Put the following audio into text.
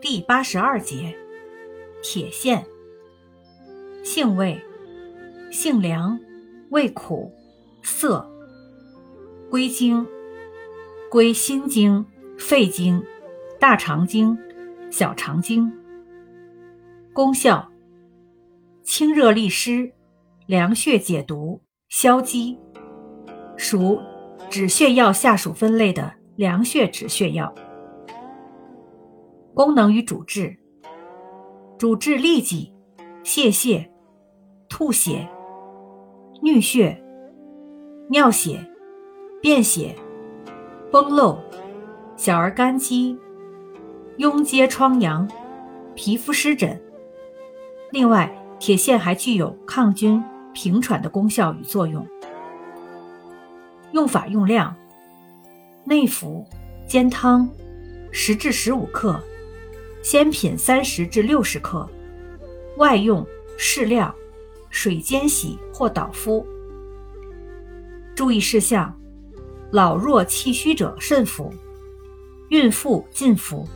第八十二节，铁线。性味，性凉，味苦，涩。归经，归心经、肺经、大肠经、小肠经。功效，清热利湿，凉血解毒，消积。属止血药下属分类的凉血止血药。功能与主治：主治痢疾、泄泻、吐血、衄血、尿血、便血、崩漏、小儿疳积、痈疖疮疡、皮肤湿疹。另外，铁线还具有抗菌、平喘的功效与作用。用法用量：内服，煎汤，十至十五克。鲜品三十至六十克，外用适量，水煎洗或捣敷。注意事项：老弱气虚者慎服，孕妇禁服。